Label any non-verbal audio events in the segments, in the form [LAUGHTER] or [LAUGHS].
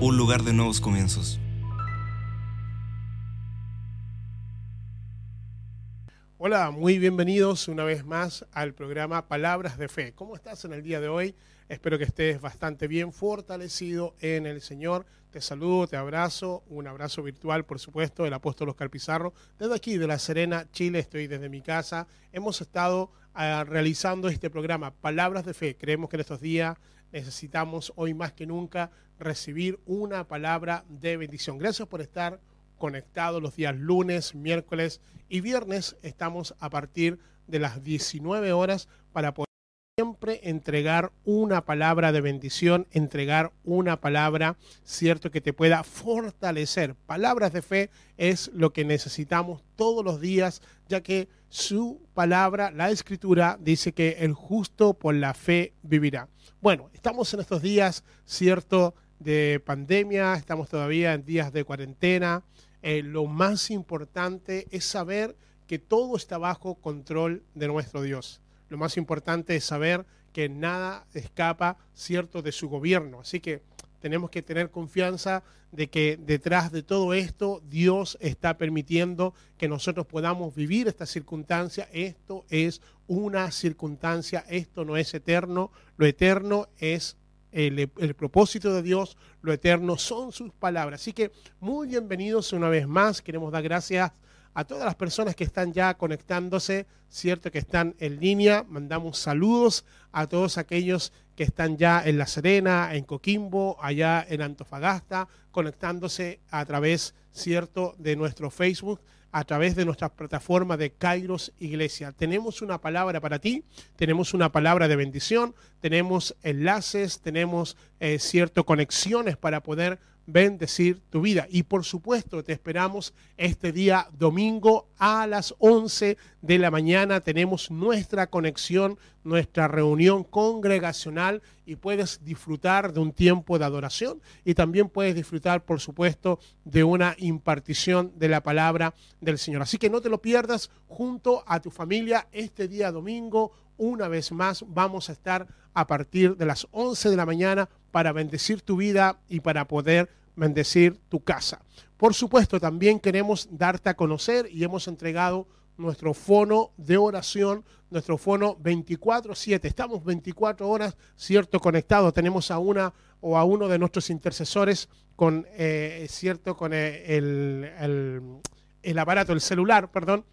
un lugar de nuevos comienzos. Hola, muy bienvenidos una vez más al programa Palabras de Fe. ¿Cómo estás en el día de hoy? Espero que estés bastante bien fortalecido en el Señor. Te saludo, te abrazo, un abrazo virtual, por supuesto, del apóstol Oscar Pizarro. Desde aquí, de La Serena, Chile, estoy desde mi casa. Hemos estado ah, realizando este programa Palabras de Fe. Creemos que en estos días necesitamos hoy más que nunca recibir una palabra de bendición. Gracias por estar conectados los días lunes, miércoles y viernes. Estamos a partir de las 19 horas para poder siempre entregar una palabra de bendición, entregar una palabra, cierto, que te pueda fortalecer. Palabras de fe es lo que necesitamos todos los días, ya que su palabra, la escritura, dice que el justo por la fe vivirá. Bueno, estamos en estos días, cierto, de pandemia, estamos todavía en días de cuarentena. Eh, lo más importante es saber que todo está bajo control de nuestro Dios. Lo más importante es saber que nada escapa, cierto, de su gobierno. Así que tenemos que tener confianza de que detrás de todo esto Dios está permitiendo que nosotros podamos vivir esta circunstancia. Esto es una circunstancia, esto no es eterno. Lo eterno es el, el, propósito de Dios, lo eterno, son sus palabras. Así que muy bienvenidos una vez más. Queremos dar gracias a todas las personas que están ya conectándose, cierto que están en línea. Mandamos saludos a todos aquellos que están ya en La Serena, en Coquimbo, allá en Antofagasta, conectándose a través, cierto, de nuestro Facebook a través de nuestra plataforma de Kairos Iglesia. Tenemos una palabra para ti, tenemos una palabra de bendición, tenemos enlaces, tenemos eh, cierto conexiones para poder bendecir tu vida. Y por supuesto, te esperamos este día domingo a las 11 de la mañana. Tenemos nuestra conexión, nuestra reunión congregacional y puedes disfrutar de un tiempo de adoración y también puedes disfrutar, por supuesto, de una impartición de la palabra del Señor. Así que no te lo pierdas junto a tu familia este día domingo. Una vez más vamos a estar a partir de las 11 de la mañana para bendecir tu vida y para poder bendecir tu casa. Por supuesto, también queremos darte a conocer y hemos entregado nuestro fono de oración, nuestro fono 24/7. Estamos 24 horas, cierto, conectados. Tenemos a una o a uno de nuestros intercesores con, eh, cierto, con el, el, el aparato, el celular, perdón,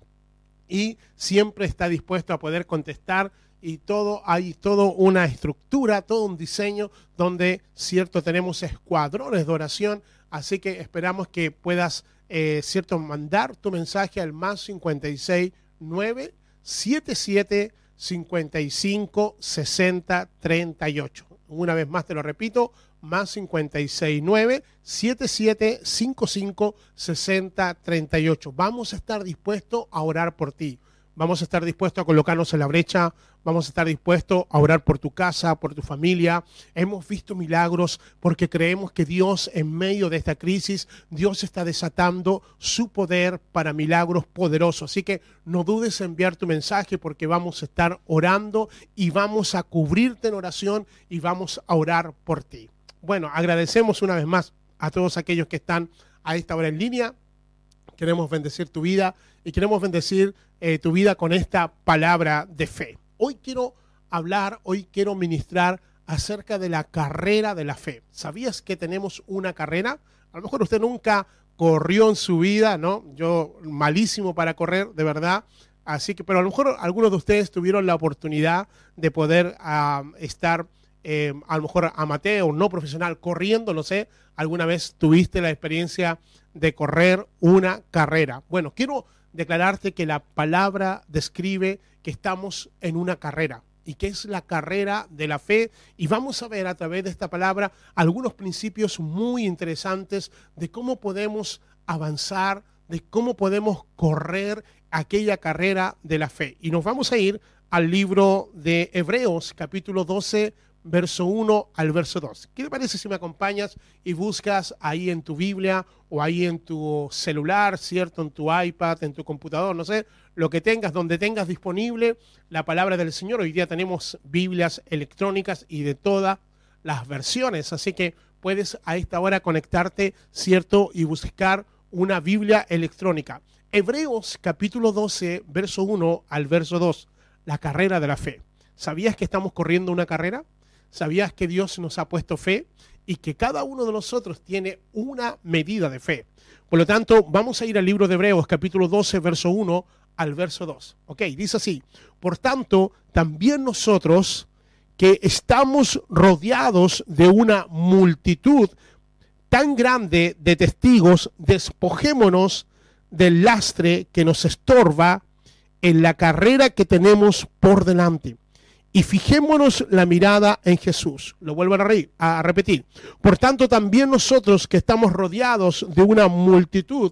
y siempre está dispuesto a poder contestar y todo, hay todo una estructura, todo un diseño donde, cierto, tenemos escuadrones de oración, así que esperamos que puedas, eh, cierto, mandar tu mensaje al más 56 9 77 55 60 38. Una vez más te lo repito, más 56 9 77 55 60 38. Vamos a estar dispuestos a orar por ti vamos a estar dispuestos a colocarnos en la brecha, vamos a estar dispuestos a orar por tu casa, por tu familia. Hemos visto milagros porque creemos que Dios en medio de esta crisis, Dios está desatando su poder para milagros poderosos. Así que no dudes en enviar tu mensaje porque vamos a estar orando y vamos a cubrirte en oración y vamos a orar por ti. Bueno, agradecemos una vez más a todos aquellos que están a esta hora en línea. Queremos bendecir tu vida y queremos bendecir eh, tu vida con esta palabra de fe. Hoy quiero hablar, hoy quiero ministrar acerca de la carrera de la fe. ¿Sabías que tenemos una carrera? A lo mejor usted nunca corrió en su vida, ¿no? Yo malísimo para correr, de verdad. Así que, pero a lo mejor algunos de ustedes tuvieron la oportunidad de poder estar, eh, a lo mejor amateur, no profesional, corriendo, no sé, alguna vez tuviste la experiencia de correr una carrera. Bueno, quiero declararte que la palabra describe que estamos en una carrera y que es la carrera de la fe. Y vamos a ver a través de esta palabra algunos principios muy interesantes de cómo podemos avanzar, de cómo podemos correr aquella carrera de la fe. Y nos vamos a ir al libro de Hebreos capítulo 12, verso 1 al verso 2. ¿Qué te parece si me acompañas y buscas ahí en tu Biblia o ahí en tu celular, ¿cierto? En tu iPad, en tu computador, no sé, lo que tengas, donde tengas disponible la palabra del Señor. Hoy día tenemos Biblias electrónicas y de todas las versiones, así que puedes a esta hora conectarte, ¿cierto? Y buscar una Biblia electrónica. Hebreos capítulo 12, verso 1 al verso 2, la carrera de la fe. ¿Sabías que estamos corriendo una carrera? ¿Sabías que Dios nos ha puesto fe? Y que cada uno de nosotros tiene una medida de fe. Por lo tanto, vamos a ir al libro de Hebreos capítulo 12, verso 1 al verso 2. Ok, dice así. Por tanto, también nosotros que estamos rodeados de una multitud tan grande de testigos, despojémonos del lastre que nos estorba en la carrera que tenemos por delante. Y fijémonos la mirada en Jesús. Lo vuelvo a, a repetir. Por tanto, también nosotros que estamos rodeados de una multitud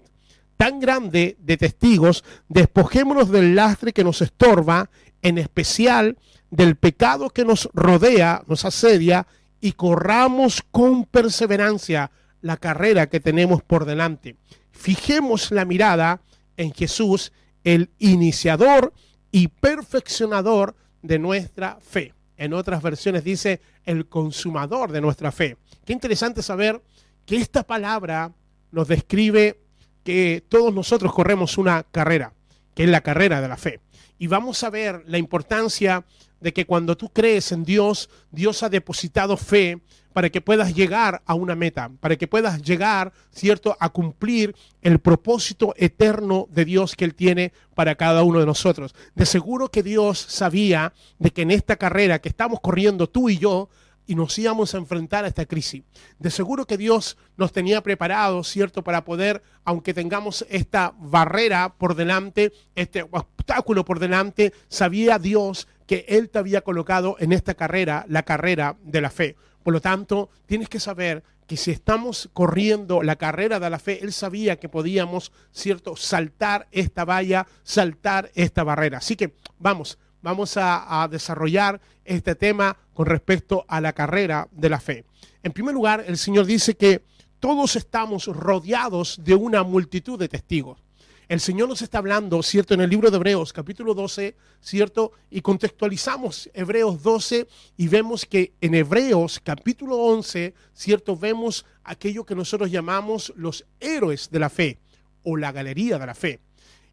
tan grande de testigos, despojémonos del lastre que nos estorba, en especial del pecado que nos rodea, nos asedia, y corramos con perseverancia la carrera que tenemos por delante. Fijemos la mirada en Jesús, el iniciador y perfeccionador de nuestra fe. En otras versiones dice el consumador de nuestra fe. Qué interesante saber que esta palabra nos describe que todos nosotros corremos una carrera, que es la carrera de la fe. Y vamos a ver la importancia de que cuando tú crees en Dios, Dios ha depositado fe para que puedas llegar a una meta, para que puedas llegar, ¿cierto?, a cumplir el propósito eterno de Dios que Él tiene para cada uno de nosotros. De seguro que Dios sabía de que en esta carrera que estamos corriendo tú y yo, y nos íbamos a enfrentar a esta crisis. De seguro que Dios nos tenía preparado, ¿cierto?, para poder, aunque tengamos esta barrera por delante, este obstáculo por delante, sabía Dios que Él te había colocado en esta carrera, la carrera de la fe. Por lo tanto, tienes que saber que si estamos corriendo la carrera de la fe, Él sabía que podíamos, ¿cierto?, saltar esta valla, saltar esta barrera. Así que vamos, vamos a, a, desarrollar este tema con respecto a la carrera de la fe. En primer lugar, el Señor dice que todos estamos rodeados de una multitud de testigos. El Señor nos está hablando, ¿cierto? En el libro de Hebreos, capítulo 12, ¿cierto? Y contextualizamos Hebreos 12 y vemos que en Hebreos, capítulo 11, ¿cierto? Vemos aquello que nosotros llamamos los héroes de la fe o la galería de la fe.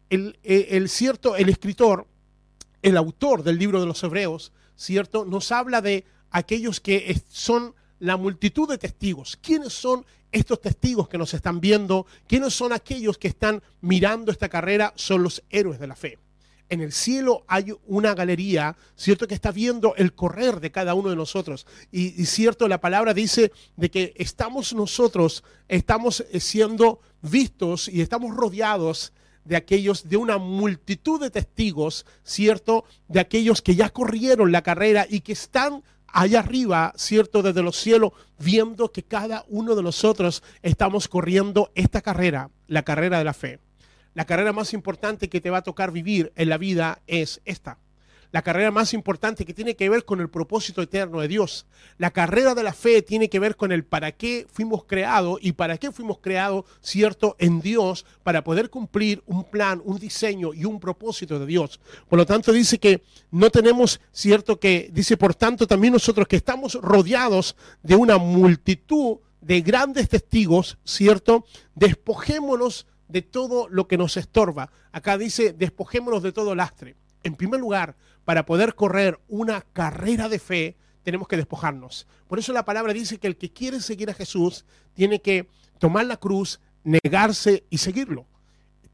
El, el, el cierto, el escritor el autor del libro de los Hebreos, ¿cierto? Nos habla de aquellos que son la multitud de testigos. ¿Quiénes son estos testigos que nos están viendo? ¿Quiénes son aquellos que están mirando esta carrera? Son los héroes de la fe. En el cielo hay una galería, ¿cierto? Que está viendo el correr de cada uno de nosotros. Y, y cierto, la palabra dice de que estamos nosotros, estamos siendo vistos y estamos rodeados de aquellos, de una multitud de testigos, ¿cierto? De aquellos que ya corrieron la carrera y que están allá arriba, ¿cierto? Desde los cielos, viendo que cada uno de nosotros estamos corriendo esta carrera, la carrera de la fe. La carrera más importante que te va a tocar vivir en la vida es esta. La carrera más importante que tiene que ver con el propósito eterno de Dios. La carrera de la fe tiene que ver con el para qué fuimos creados y para qué fuimos creados, cierto, en Dios, para poder cumplir un plan, un diseño y un propósito de Dios. Por lo tanto, dice que no tenemos, cierto, que, dice, por tanto, también nosotros que estamos rodeados de una multitud de grandes testigos, cierto, despojémonos de todo lo que nos estorba. Acá dice, despojémonos de todo lastre. En primer lugar, para poder correr una carrera de fe, tenemos que despojarnos. Por eso la palabra dice que el que quiere seguir a Jesús tiene que tomar la cruz, negarse y seguirlo.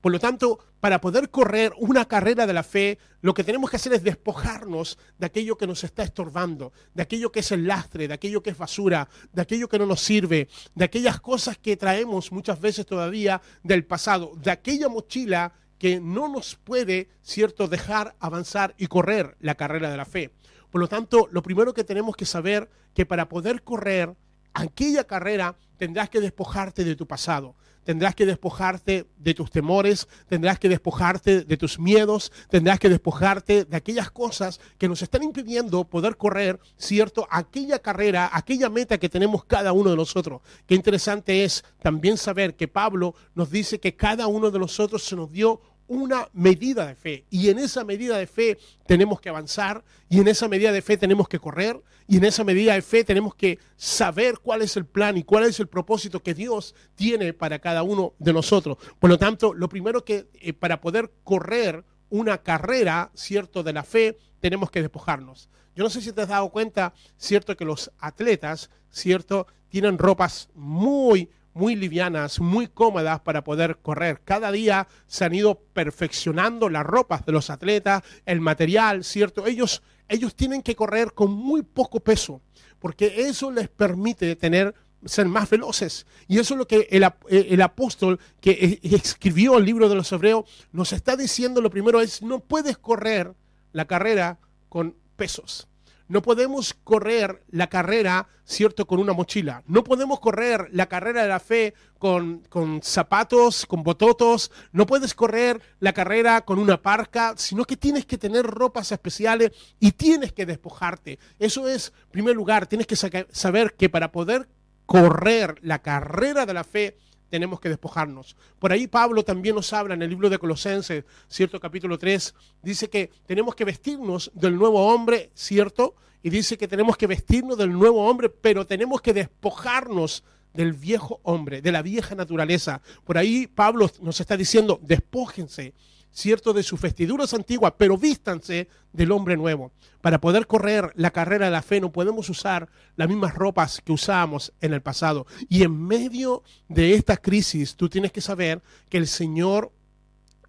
Por lo tanto, para poder correr una carrera de la fe, lo que tenemos que hacer es despojarnos de aquello que nos está estorbando, de aquello que es el lastre, de aquello que es basura, de aquello que no nos sirve, de aquellas cosas que traemos muchas veces todavía del pasado, de aquella mochila que no nos puede, cierto, dejar avanzar y correr la carrera de la fe. Por lo tanto, lo primero que tenemos que saber que para poder correr aquella carrera tendrás que despojarte de tu pasado tendrás que despojarte de tus temores, tendrás que despojarte de tus miedos, tendrás que despojarte de aquellas cosas que nos están impidiendo poder correr, ¿cierto? Aquella carrera, aquella meta que tenemos cada uno de nosotros. Qué interesante es también saber que Pablo nos dice que cada uno de nosotros se nos dio una medida de fe. Y en esa medida de fe tenemos que avanzar, y en esa medida de fe tenemos que correr, y en esa medida de fe tenemos que saber cuál es el plan y cuál es el propósito que Dios tiene para cada uno de nosotros. Por lo tanto, lo primero que eh, para poder correr una carrera, cierto, de la fe, tenemos que despojarnos. Yo no sé si te has dado cuenta, cierto, que los atletas, cierto, tienen ropas muy muy livianas, muy cómodas para poder correr. Cada día se han ido perfeccionando las ropas de los atletas, el material, ¿cierto? Ellos, ellos tienen que correr con muy poco peso, porque eso les permite tener ser más veloces. Y eso es lo que el, el, apóstol que escribió el libro de los hebreos nos está diciendo. Lo primero es, no puedes correr la carrera con pesos. No podemos correr la carrera, ¿cierto?, con una mochila. No podemos correr la carrera de la fe con, con, zapatos, con bototos. No puedes correr la carrera con una parca, sino que tienes que tener ropas especiales y tienes que despojarte. Eso es, en primer lugar, tienes que saber que para poder correr la carrera de la fe, tenemos que despojarnos. Por ahí Pablo también nos habla en el libro de Colosenses, cierto capítulo 3, dice que tenemos que vestirnos del nuevo hombre, cierto, y dice que tenemos que vestirnos del nuevo hombre, pero tenemos que despojarnos del viejo hombre, de la vieja naturaleza. Por ahí Pablo nos está diciendo, despójense cierto, de sus vestiduras antiguas, pero vístanse del hombre nuevo. Para poder correr la carrera de la fe no podemos usar las mismas ropas que usábamos en el pasado. Y en medio de esta crisis, tú tienes que saber que el Señor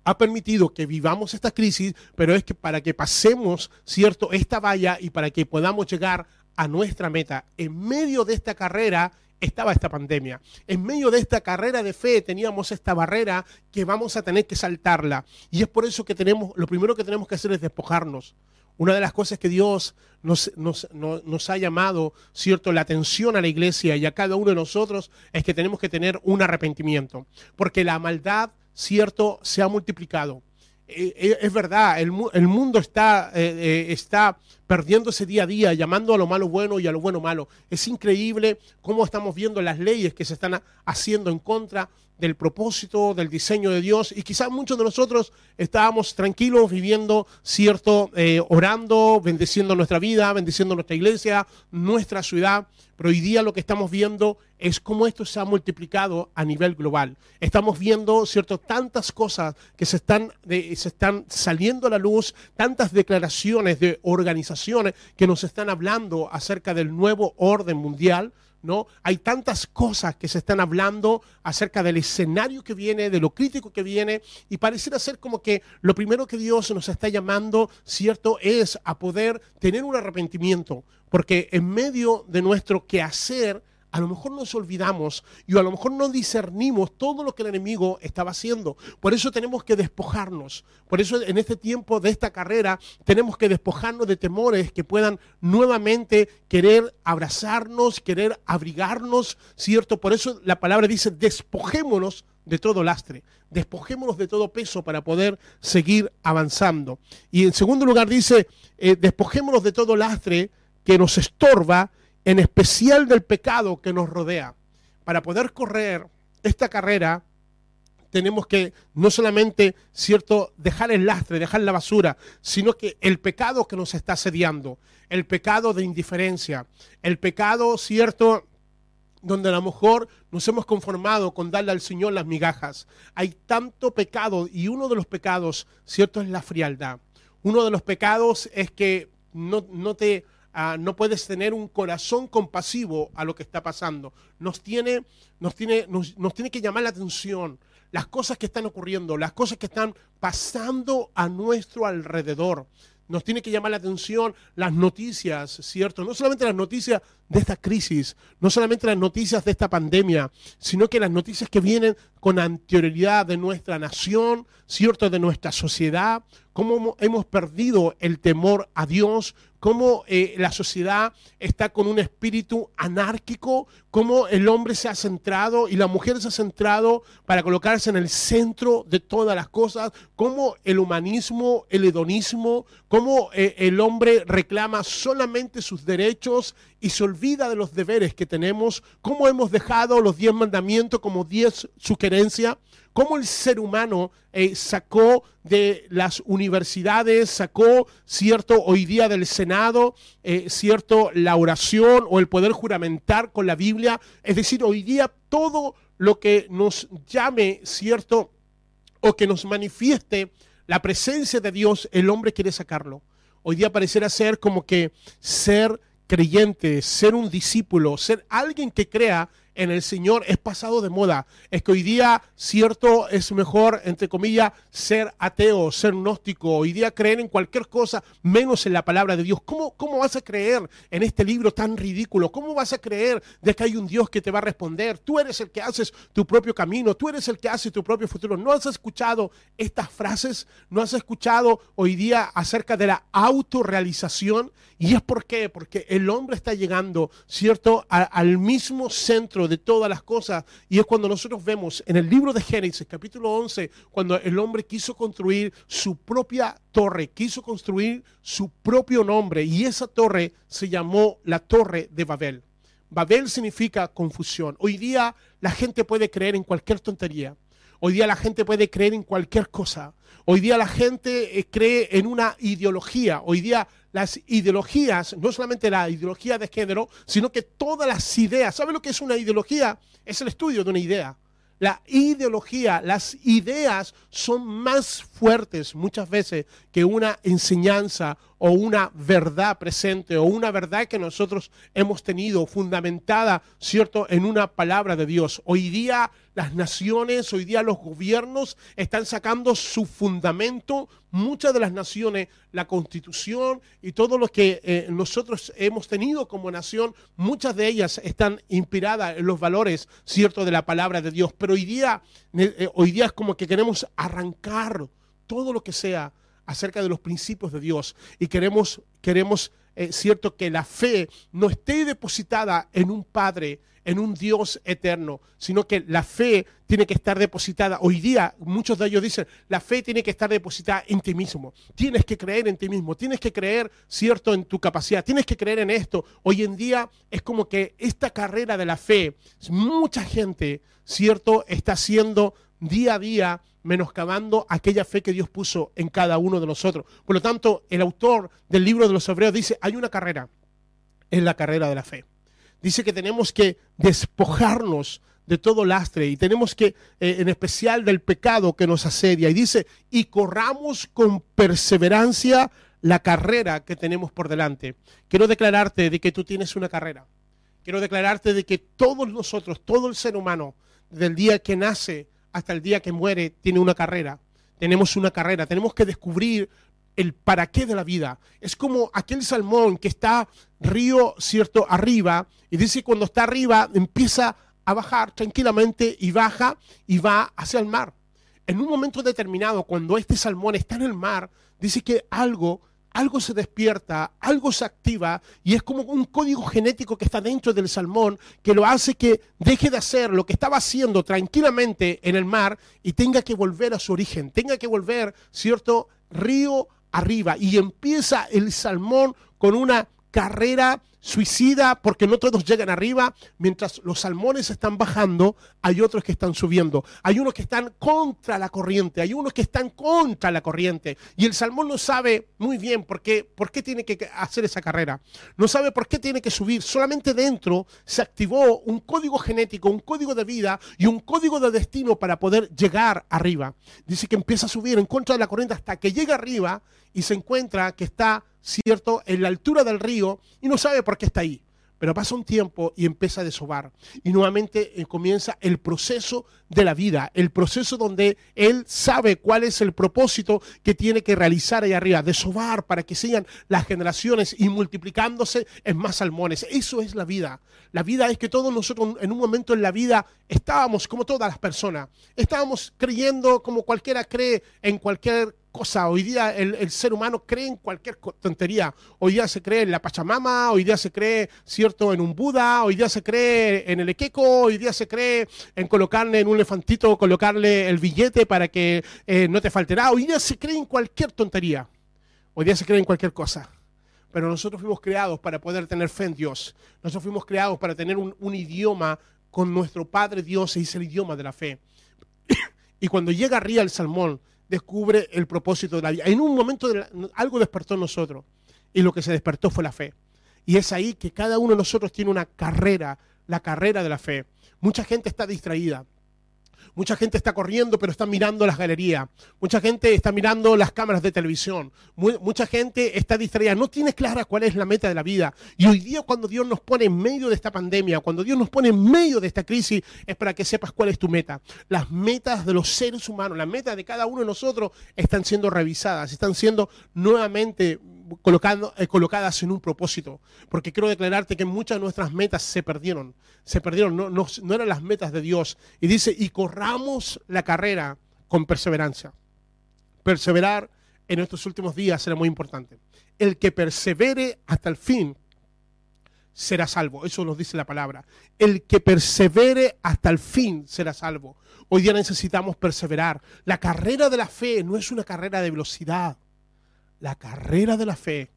ha permitido que vivamos esta crisis, pero es que para que pasemos, cierto, esta valla y para que podamos llegar a nuestra meta. En medio de esta carrera estaba esta pandemia. En medio de esta carrera de fe teníamos esta barrera que vamos a tener que saltarla. Y es por eso que tenemos, lo primero que tenemos que hacer es despojarnos. Una de las cosas que Dios nos, nos, ha llamado, ¿cierto?, la atención a la iglesia y a cada uno de nosotros es que tenemos que tener un arrepentimiento. Porque la maldad, ¿cierto?, se ha multiplicado. Eh, eh, es verdad, el, mundo está, eh, está perdiéndose día a día, llamando a lo malo bueno y a lo bueno malo. Es increíble cómo estamos viendo las leyes que se están haciendo en contra del propósito, del diseño de Dios. Y quizás muchos de nosotros estábamos tranquilos viviendo, cierto, eh, orando, bendeciendo nuestra vida, bendeciendo nuestra iglesia, nuestra ciudad. Pero hoy día lo que estamos viendo es cómo esto se ha multiplicado a nivel global. Estamos viendo, cierto, tantas cosas que se están, se están saliendo a la luz, tantas declaraciones de organizaciones que nos están hablando acerca del nuevo orden mundial ¿no? Hay tantas cosas que se están hablando acerca del escenario que viene, de lo crítico que viene, y pareciera ser como que lo primero que Dios nos está llamando, ¿cierto?, es a poder tener un arrepentimiento, porque en medio de nuestro quehacer, a lo mejor nos olvidamos y a lo mejor no discernimos todo lo que el enemigo estaba haciendo. Por eso tenemos que despojarnos. Por eso en este tiempo de esta carrera tenemos que despojarnos de temores que puedan nuevamente querer abrazarnos, querer abrigarnos, ¿cierto? Por eso la palabra dice, despojémonos de todo lastre, despojémonos de todo peso para poder seguir avanzando. Y en segundo lugar dice, eh, despojémonos de todo lastre que nos estorba en especial del pecado que nos rodea. Para poder correr esta carrera, tenemos que no solamente, cierto, dejar el lastre, dejar la basura, sino que el pecado que nos está asediando, el pecado de indiferencia, el pecado, cierto, donde a lo mejor nos hemos conformado con darle al Señor las migajas. Hay tanto pecado y uno de los pecados, cierto, es la frialdad. Uno de los pecados es que no, no te Ah, no puedes tener un corazón compasivo a lo que está pasando. Nos tiene, nos, tiene, nos, tiene que llamar la atención las cosas que están ocurriendo, las cosas que están pasando a nuestro alrededor. Nos tiene que llamar la atención las noticias, ¿cierto? No solamente las noticias de esta crisis, no solamente las noticias de esta pandemia, sino que las noticias que vienen con anterioridad de nuestra nación, cierto, de nuestra sociedad, cómo hemos perdido el temor a Dios, cómo eh, la sociedad está con un espíritu anárquico, cómo el hombre se ha centrado y la mujer se ha centrado para colocarse en el centro de todas las cosas, cómo el humanismo, el hedonismo, cómo eh, el hombre reclama solamente sus derechos y se olvida de los deberes que tenemos, cómo hemos dejado los diez mandamientos como diez sugerencias, cómo el ser humano eh, sacó de las universidades, sacó, cierto, hoy día del Senado, eh, cierto, la oración o el poder juramentar con la Biblia. Es decir, hoy día todo lo que nos llame, cierto, o que nos manifieste la presencia de Dios, el hombre quiere sacarlo. Hoy día pareciera ser como que ser creyente, ser un discípulo, ser alguien que crea en el Señor es pasado de moda. Es que hoy día, cierto, es mejor, entre comillas, ser ateo, ser gnóstico. Hoy día creer en cualquier cosa menos en la palabra de Dios. ¿Cómo, cómo vas a creer en este libro tan ridículo? ¿Cómo vas a creer de que hay un Dios que te va a responder? Tú eres el que haces tu propio camino, tú eres el que hace tu propio futuro. ¿No has escuchado estas frases? ¿No has escuchado hoy día acerca de la autorrealización? ¿Y es por qué? Porque el hombre está llegando, ¿cierto?, al mismo centro de todas las cosas. Y es cuando nosotros vemos en el libro de Génesis, capítulo 11, cuando el hombre quiso construir su propia torre, quiso construir su propio nombre. Y esa torre se llamó la Torre de Babel. Babel significa confusión. Hoy día la gente puede creer en cualquier tontería. Hoy día la gente puede creer en cualquier cosa. Hoy día la gente eh, cree en una ideología. Hoy día las ideologías, no solamente la ideología de género, sino que todas las ideas. ¿Sabe lo que es una ideología? Es el estudio de una idea. La ideología, las ideas son más fuertes muchas veces que una enseñanza o una verdad presente o una verdad que nosotros hemos tenido fundamentada, ¿cierto?, en una palabra de Dios. Hoy día las naciones, hoy día los gobiernos están sacando su fundamento, muchas de las naciones, la constitución y todo lo que eh, nosotros hemos tenido como nación, muchas de ellas están inspiradas en los valores, ¿cierto?, de la palabra de Dios. Pero hoy día, eh, hoy día es como que queremos arrancar todo lo que sea acerca de los principios de Dios y queremos, queremos eh, cierto, que la fe no esté depositada en un Padre, en un Dios eterno, sino que la fe tiene que estar depositada. Hoy día muchos de ellos dicen, la fe tiene que estar depositada en ti mismo. Tienes que creer en ti mismo, tienes que creer, cierto, en tu capacidad, tienes que creer en esto. Hoy en día es como que esta carrera de la fe, mucha gente, cierto, está haciendo día a día menoscabando aquella fe que Dios puso en cada uno de nosotros. Por lo tanto, el autor del libro de los Hebreos dice, hay una carrera, es la carrera de la fe. Dice que tenemos que despojarnos de todo lastre y tenemos que, eh, en especial del pecado que nos asedia. Y dice, y corramos con perseverancia la carrera que tenemos por delante. Quiero declararte de que tú tienes una carrera. Quiero declararte de que todos nosotros, todo el ser humano, del día que nace hasta el día que muere, tiene una carrera. Tenemos una carrera, tenemos que descubrir el para qué de la vida. Es como aquel salmón que está río, cierto, arriba, y dice cuando está arriba empieza a bajar tranquilamente y baja y va hacia el mar. En un momento determinado, cuando este salmón está en el mar, dice que algo algo se despierta, algo se activa y es como un código genético que está dentro del salmón que lo hace que deje de hacer lo que estaba haciendo tranquilamente en el mar y tenga que volver a su origen, tenga que volver, ¿cierto?, río arriba y empieza el salmón con una carrera suicida porque no todos llegan arriba, mientras los salmones están bajando, hay otros que están subiendo, hay unos que están contra la corriente, hay unos que están contra la corriente, y el salmón no sabe muy bien por qué, por qué tiene que hacer esa carrera, no sabe por qué tiene que subir, solamente dentro se activó un código genético, un código de vida y un código de destino para poder llegar arriba. Dice que empieza a subir en contra de la corriente hasta que llega arriba y se encuentra que está ¿cierto?, en la altura del río y no sabe por qué está ahí. Pero pasa un tiempo y empieza a desovar. Y nuevamente eh, comienza el proceso de la vida, el proceso donde él sabe cuál es el propósito que tiene que realizar ahí arriba, desovar para que sigan las generaciones y multiplicándose en más salmones. Eso es la vida. La vida es que todos nosotros en un momento en la vida estábamos como todas las personas, estábamos creyendo como cualquiera cree en cualquier cosa. Hoy día el, ser humano cree en cualquier tontería. Hoy día se cree en la Pachamama, hoy día se cree, cierto, en un Buda, hoy día se cree en el Equeco, hoy día se cree en colocarle en un elefantito, colocarle el billete para que eh, no te faltará. Hoy día se cree en cualquier tontería. Hoy día se cree en cualquier cosa. Pero nosotros fuimos creados para poder tener fe en Dios. Nosotros fuimos creados para tener un, un idioma con nuestro Padre Dios, y es el idioma de la fe. [COUGHS] y cuando llega arriba el salmón, descubre el propósito de la vida. En un momento algo despertó en nosotros y lo que se despertó fue la fe. Y es ahí que cada uno de nosotros tiene una carrera, la carrera de la fe. Mucha gente está distraída. Mucha gente está corriendo, pero está mirando las galerías. Mucha gente está mirando las cámaras de televisión. mucha gente está distraída. No tiene clara cuál es la meta de la vida. Y hoy día cuando Dios nos pone en medio de esta pandemia, cuando Dios nos pone en medio de esta crisis, es para que sepas cuál es tu meta. Las metas de los seres humanos, las metas de cada uno de nosotros están siendo revisadas, están siendo nuevamente colocando, eh, colocadas en un propósito. Porque quiero declararte que muchas de nuestras metas se perdieron. Se perdieron, no, no, no eran las metas de Dios. Y dice, y corramos la carrera con perseverancia. Perseverar en estos últimos días será muy importante. El que persevere hasta el fin será salvo. Eso nos dice la palabra. El que persevere hasta el fin será salvo. Hoy día necesitamos perseverar. La carrera de la fe no es una carrera de velocidad. La carrera de la fe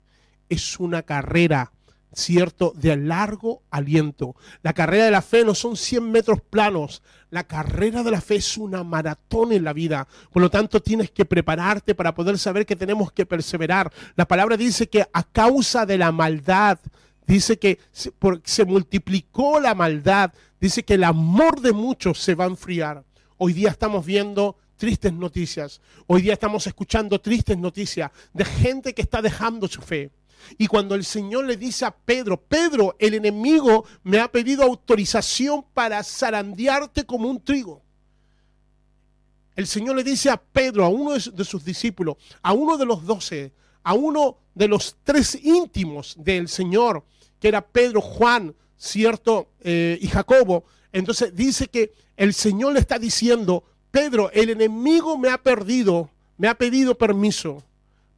es una carrera, ¿cierto?, de largo aliento. La carrera de la fe no son 100 metros planos. La carrera de la fe es una maratón en la vida. Por lo tanto, tienes que prepararte para poder saber que tenemos que perseverar. La palabra dice que a causa de la maldad, dice que se, se multiplicó la maldad, dice que el amor de muchos se va a enfriar. Hoy día estamos viendo tristes noticias. Hoy día estamos escuchando tristes noticias de gente que está dejando su fe. Y cuando el Señor le dice a Pedro, Pedro, el enemigo me ha pedido autorización para zarandearte como un trigo. El Señor le dice a Pedro, a uno de sus discípulos, a uno de los doce, a uno de los tres íntimos del Señor, que era Pedro, Juan, cierto, eh, y Jacobo. Entonces dice que el Señor le está diciendo, Pedro, el enemigo me ha perdido, me ha pedido permiso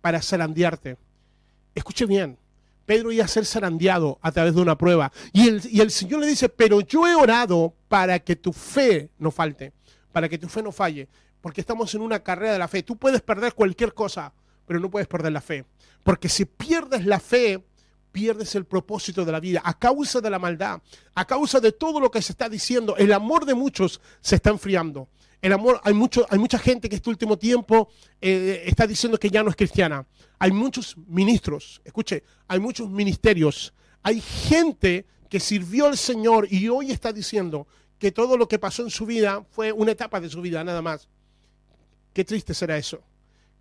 para zarandearte. Escuche bien, Pedro iba a ser zarandeado a través de una prueba. Y el, y el Señor le dice, pero yo he orado para que tu fe no falte, para que tu fe no falle, porque estamos en una carrera de la fe. Tú puedes perder cualquier cosa, pero no puedes perder la fe. Porque si pierdes la fe, pierdes el propósito de la vida a causa de la maldad, a causa de todo lo que se está diciendo. El amor de muchos se está enfriando. El amor, hay, mucho, hay mucha gente que este último tiempo eh, está diciendo que ya no es cristiana. Hay muchos ministros, escuche, hay muchos ministerios. Hay gente que sirvió al Señor y hoy está diciendo que todo lo que pasó en su vida fue una etapa de su vida, nada más. Qué triste será eso.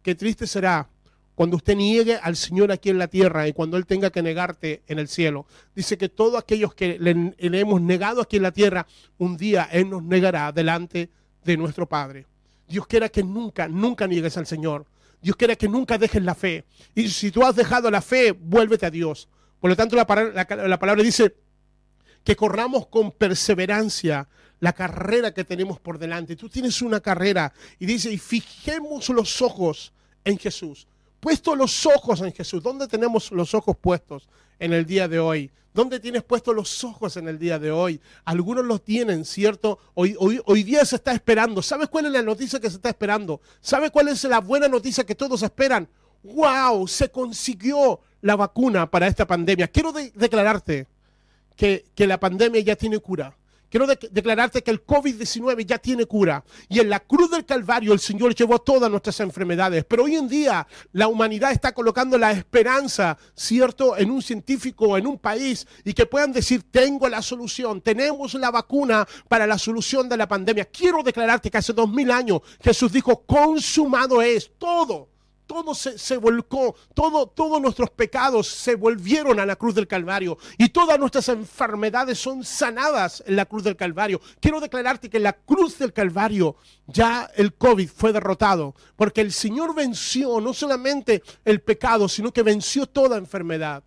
Qué triste será cuando usted niegue al Señor aquí en la tierra y cuando Él tenga que negarte en el cielo. Dice que todos aquellos que le, hemos negado aquí en la tierra, un día Él nos negará delante de nuestro Padre. Dios quiera que nunca, nunca niegues al Señor. Dios quiera que nunca dejes la fe. Y si tú has dejado la fe, vuélvete a Dios. Por lo tanto, la, palabra dice que corramos con perseverancia la carrera que tenemos por delante. Tú tienes una carrera y dice, y fijemos los ojos en Jesús. Puesto los ojos en Jesús. ¿Dónde tenemos los ojos puestos en el día de hoy? ¿Dónde tienes puestos los ojos en el día de hoy? Algunos los tienen, ¿cierto? Hoy, hoy, hoy día se está esperando. ¿Sabes cuál es la noticia que se está esperando? ¿Sabes cuál es la buena noticia que todos esperan? ¡Wow! Se consiguió la vacuna para esta pandemia. Quiero declararte que, que la pandemia ya tiene cura. Quiero declararte que el COVID-19 ya tiene cura. Y en la cruz del Calvario el Señor llevó todas nuestras enfermedades. Pero hoy en día la humanidad está colocando la esperanza, ¿cierto?, en un científico, en un país, y que puedan decir, tengo la solución, tenemos la vacuna para la solución de la pandemia. Quiero declararte que hace dos mil años Jesús dijo, consumado es todo todo se, volcó, todo, todos nuestros pecados se volvieron a la cruz del Calvario y todas nuestras enfermedades son sanadas en la cruz del Calvario. Quiero declararte que en la cruz del Calvario ya el COVID fue derrotado, porque el Señor venció no solamente el pecado, sino que venció toda enfermedad.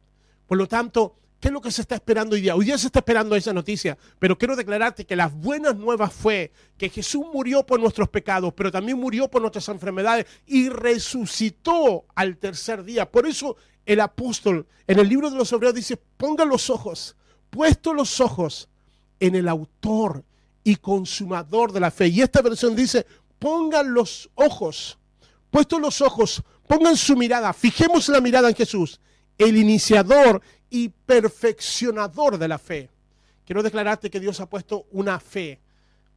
Por lo tanto, ¿Qué es lo que se está esperando hoy día? Hoy día se está esperando esa noticia, pero quiero declararte que las buenas nuevas fue que Jesús murió por nuestros pecados, pero también murió por nuestras enfermedades y resucitó al tercer día. Por eso el apóstol en el libro de los Hebreos dice, pongan los ojos, puesto los ojos en el autor y consumador de la fe. Y esta versión dice, pongan los ojos, puestos los ojos, pongan su mirada, fijemos la mirada en Jesús, el iniciador y perfeccionador de la fe. Quiero declararte que Dios ha puesto una fe,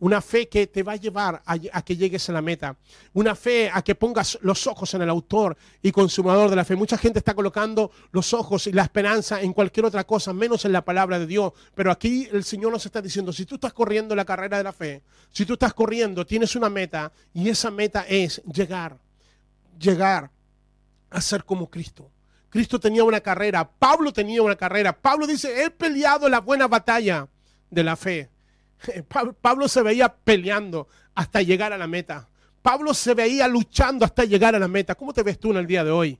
una fe que te va a llevar a, a, que llegues a la meta, una fe a que pongas los ojos en el autor y consumador de la fe. Mucha gente está colocando los ojos y la esperanza en cualquier otra cosa, menos en la palabra de Dios. Pero aquí el Señor nos está diciendo, si tú estás corriendo la carrera de la fe, si tú estás corriendo, tienes una meta y esa meta es llegar, llegar a ser como Cristo. Cristo tenía una carrera, Pablo tenía una carrera. Pablo dice, he peleado la buena batalla de la fe. [LAUGHS] Pablo se veía peleando hasta llegar a la meta. Pablo se veía luchando hasta llegar a la meta. ¿Cómo te ves tú en el día de hoy?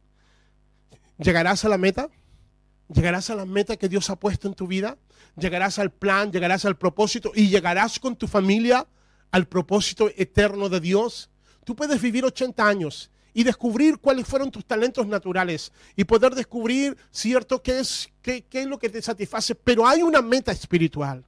¿Llegarás a la meta? ¿Llegarás a la meta que Dios ha puesto en tu vida? ¿Llegarás al plan? ¿Llegarás al propósito? ¿Y llegarás con tu familia al propósito eterno de Dios? Tú puedes vivir 80 años y descubrir cuáles fueron tus talentos naturales y poder descubrir, cierto, qué es, qué, es lo que te satisface. Pero hay una meta espiritual,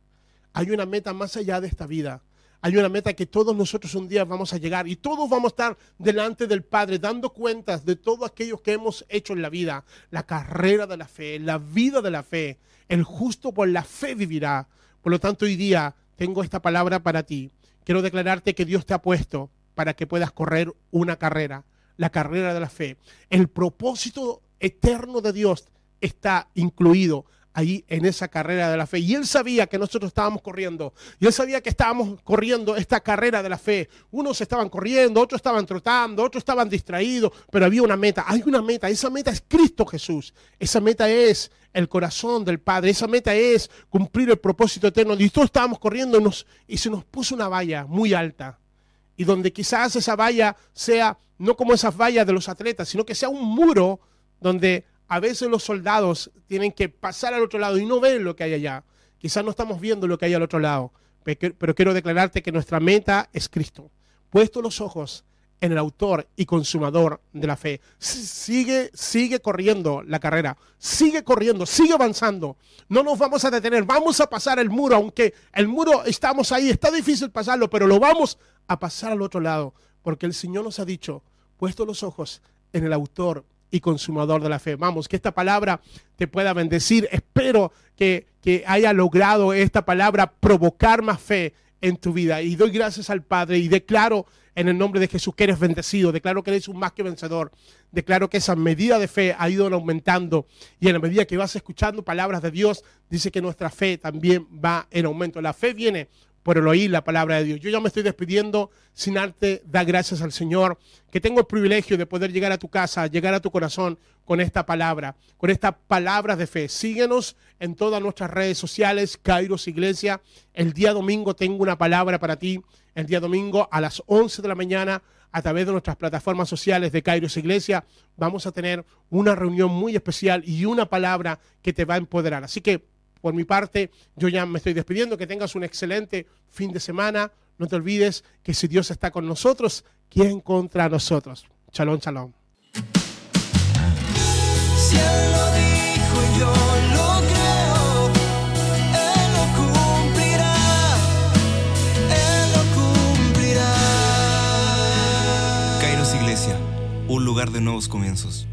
hay una meta más allá de esta vida. Hay una meta que todos nosotros un día vamos a llegar y todos vamos a estar delante del Padre dando cuentas de todo aquello que hemos hecho en la vida, la carrera de la fe, la vida de la fe. El justo por la fe vivirá. Por lo tanto, hoy día tengo esta palabra para ti. Quiero declararte que Dios te ha puesto para que puedas correr una carrera la carrera de la fe. El propósito eterno de Dios está incluido ahí en esa carrera de la fe. Y él sabía que nosotros estábamos corriendo. Y él sabía que estábamos corriendo esta carrera de la fe. Unos estaban corriendo, otros estaban trotando, otros estaban distraídos, pero había una meta. Hay una meta. Esa meta es Cristo Jesús. Esa meta es el corazón del Padre. Esa meta es cumplir el propósito eterno. Y todos estábamos corriendo y, nos, y se nos puso una valla muy alta. Y donde quizás esa valla sea no como esas vallas de los atletas, sino que sea un muro donde a veces los soldados tienen que pasar al otro lado y no ver lo que hay allá. Quizás no estamos viendo lo que hay al otro lado, pero quiero declararte que nuestra meta es Cristo. Puesto los ojos en el autor y consumador de la fe. Sigue, sigue corriendo la carrera, sigue corriendo, sigue avanzando. No nos vamos a detener, vamos a pasar el muro, aunque el muro estamos ahí, está difícil pasarlo, pero lo vamos a pasar al otro lado, porque el Señor nos ha dicho, puesto los ojos en el autor y consumador de la fe. Vamos, que esta palabra te pueda bendecir. Espero que, que haya logrado esta palabra provocar más fe en tu vida. Y doy gracias al Padre y declaro en el nombre de Jesús que eres bendecido. Declaro que eres un más que vencedor. Declaro que esa medida de fe ha ido aumentando. Y en la medida que vas escuchando palabras de Dios, dice que nuestra fe también va en aumento. La fe viene por el oír la palabra de Dios. Yo ya me estoy despidiendo sin arte, da gracias al Señor, que tengo el privilegio de poder llegar a tu casa, llegar a tu corazón con esta palabra, con estas palabras de fe. Síguenos en todas nuestras redes sociales, Kairos Iglesia. El día domingo tengo una palabra para ti. El día domingo a las 11 de la mañana, a través de nuestras plataformas sociales de Kairos Iglesia, vamos a tener una reunión muy especial y una palabra que te va a empoderar. Así que por mi parte, yo ya me estoy despidiendo. Que tengas un excelente fin de semana. No te olvides que si Dios está con nosotros, ¿quién contra nosotros? Shalom, shalom. Si Él lo dijo, yo lo creo. Él lo cumplirá. Él lo cumplirá. Kairos Iglesia, un lugar de nuevos comienzos.